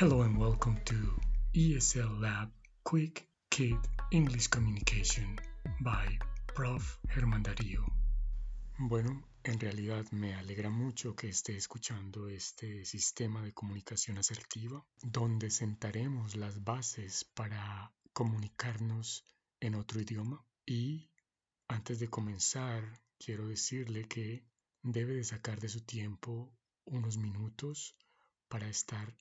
Hello and welcome to ESL Lab Quick Kid English Communication by Prof. Germán Darío. Bueno, en realidad me alegra mucho que esté escuchando este sistema de comunicación asertiva, donde sentaremos las bases para comunicarnos en otro idioma. Y antes de comenzar, quiero decirle que debe de sacar de su tiempo unos minutos para estar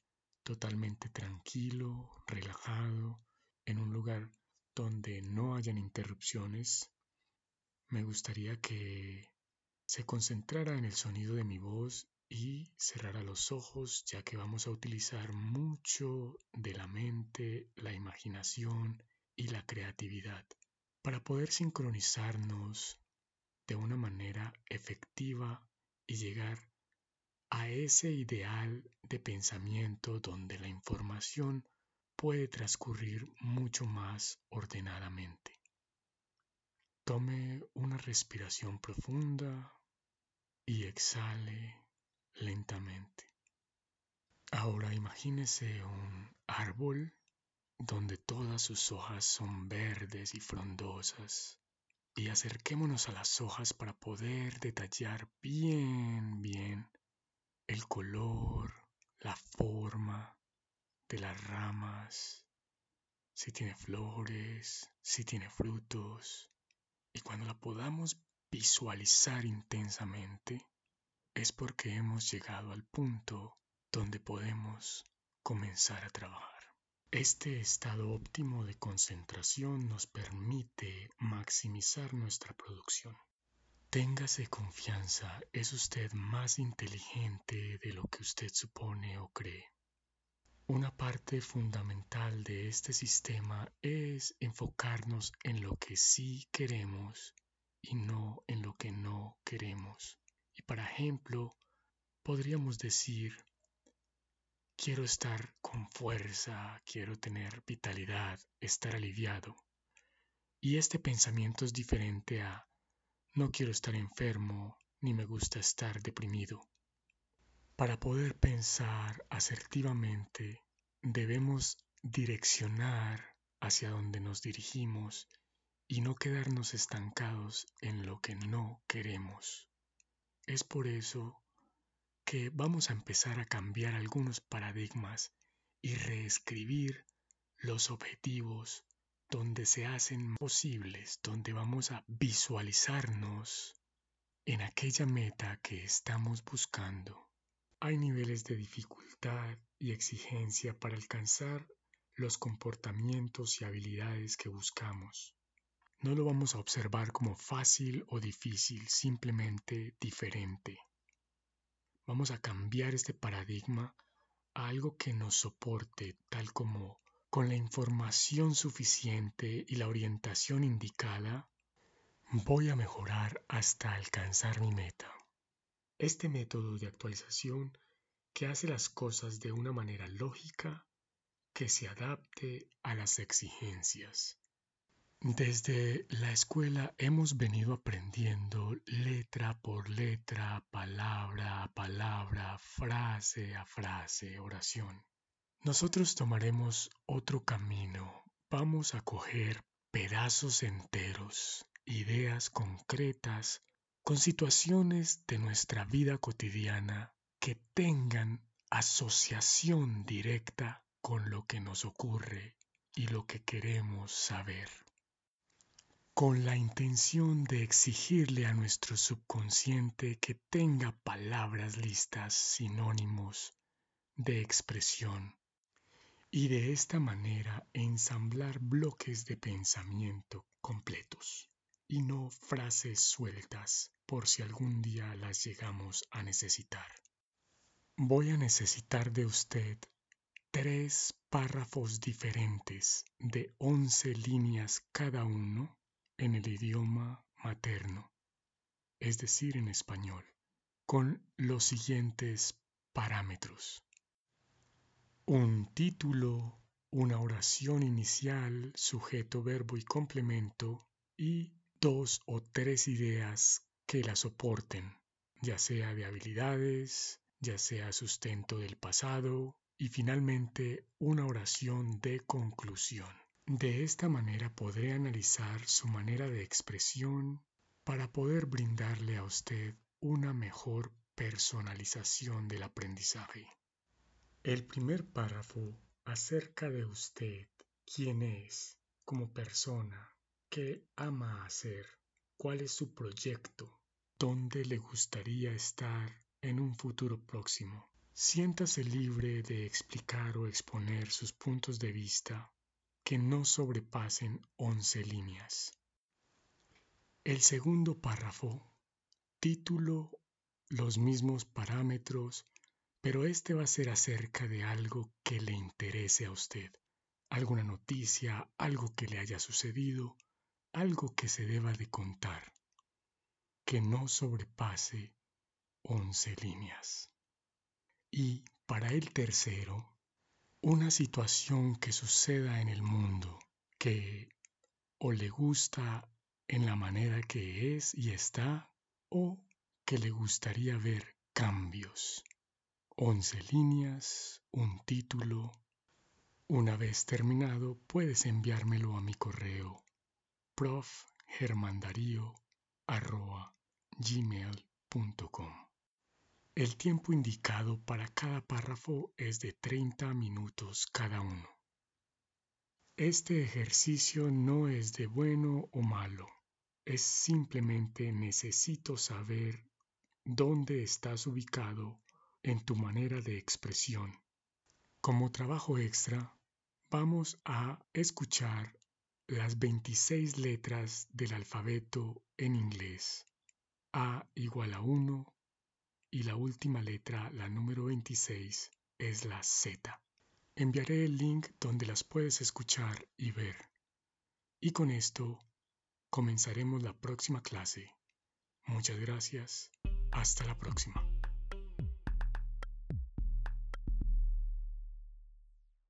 totalmente tranquilo, relajado, en un lugar donde no hayan interrupciones. Me gustaría que se concentrara en el sonido de mi voz y cerrara los ojos ya que vamos a utilizar mucho de la mente, la imaginación y la creatividad para poder sincronizarnos de una manera efectiva y llegar a ese ideal de pensamiento donde la información puede transcurrir mucho más ordenadamente. Tome una respiración profunda y exhale lentamente. Ahora imagínese un árbol donde todas sus hojas son verdes y frondosas y acerquémonos a las hojas para poder detallar bien, bien el color, la forma de las ramas, si tiene flores, si tiene frutos. Y cuando la podamos visualizar intensamente, es porque hemos llegado al punto donde podemos comenzar a trabajar. Este estado óptimo de concentración nos permite maximizar nuestra producción. Téngase confianza, es usted más inteligente de lo que usted supone o cree. Una parte fundamental de este sistema es enfocarnos en lo que sí queremos y no en lo que no queremos. Y para ejemplo, podríamos decir, quiero estar con fuerza, quiero tener vitalidad, estar aliviado. Y este pensamiento es diferente a no quiero estar enfermo ni me gusta estar deprimido. Para poder pensar asertivamente, debemos direccionar hacia donde nos dirigimos y no quedarnos estancados en lo que no queremos. Es por eso que vamos a empezar a cambiar algunos paradigmas y reescribir los objetivos donde se hacen posibles, donde vamos a visualizarnos en aquella meta que estamos buscando. Hay niveles de dificultad y exigencia para alcanzar los comportamientos y habilidades que buscamos. No lo vamos a observar como fácil o difícil, simplemente diferente. Vamos a cambiar este paradigma a algo que nos soporte, tal como con la información suficiente y la orientación indicada, voy a mejorar hasta alcanzar mi meta. Este método de actualización que hace las cosas de una manera lógica que se adapte a las exigencias. Desde la escuela hemos venido aprendiendo letra por letra, palabra a palabra, frase a frase, oración. Nosotros tomaremos otro camino. Vamos a coger pedazos enteros, ideas concretas, con situaciones de nuestra vida cotidiana que tengan asociación directa con lo que nos ocurre y lo que queremos saber, con la intención de exigirle a nuestro subconsciente que tenga palabras listas, sinónimos de expresión y de esta manera ensamblar bloques de pensamiento completos y no frases sueltas por si algún día las llegamos a necesitar. Voy a necesitar de usted tres párrafos diferentes de once líneas cada uno en el idioma materno, es decir, en español, con los siguientes parámetros un título, una oración inicial, sujeto, verbo y complemento y dos o tres ideas que la soporten, ya sea de habilidades, ya sea sustento del pasado, y finalmente una oración de conclusión. De esta manera podré analizar su manera de expresión para poder brindarle a usted una mejor personalización del aprendizaje. El primer párrafo acerca de usted, quién es como persona, qué ama hacer, cuál es su proyecto, dónde le gustaría estar en un futuro próximo. Siéntase libre de explicar o exponer sus puntos de vista que no sobrepasen 11 líneas. El segundo párrafo, título, los mismos parámetros, pero este va a ser acerca de algo que le interese a usted, alguna noticia, algo que le haya sucedido, algo que se deba de contar, que no sobrepase 11 líneas. Y para el tercero, una situación que suceda en el mundo que o le gusta en la manera que es y está o que le gustaría ver cambios. Once líneas, un título. Una vez terminado, puedes enviármelo a mi correo profgermandario.gmail.com El tiempo indicado para cada párrafo es de 30 minutos cada uno. Este ejercicio no es de bueno o malo, es simplemente necesito saber dónde estás ubicado en tu manera de expresión. Como trabajo extra, vamos a escuchar las 26 letras del alfabeto en inglés. A igual a 1 y la última letra, la número 26, es la Z. Enviaré el link donde las puedes escuchar y ver. Y con esto comenzaremos la próxima clase. Muchas gracias. Hasta la próxima.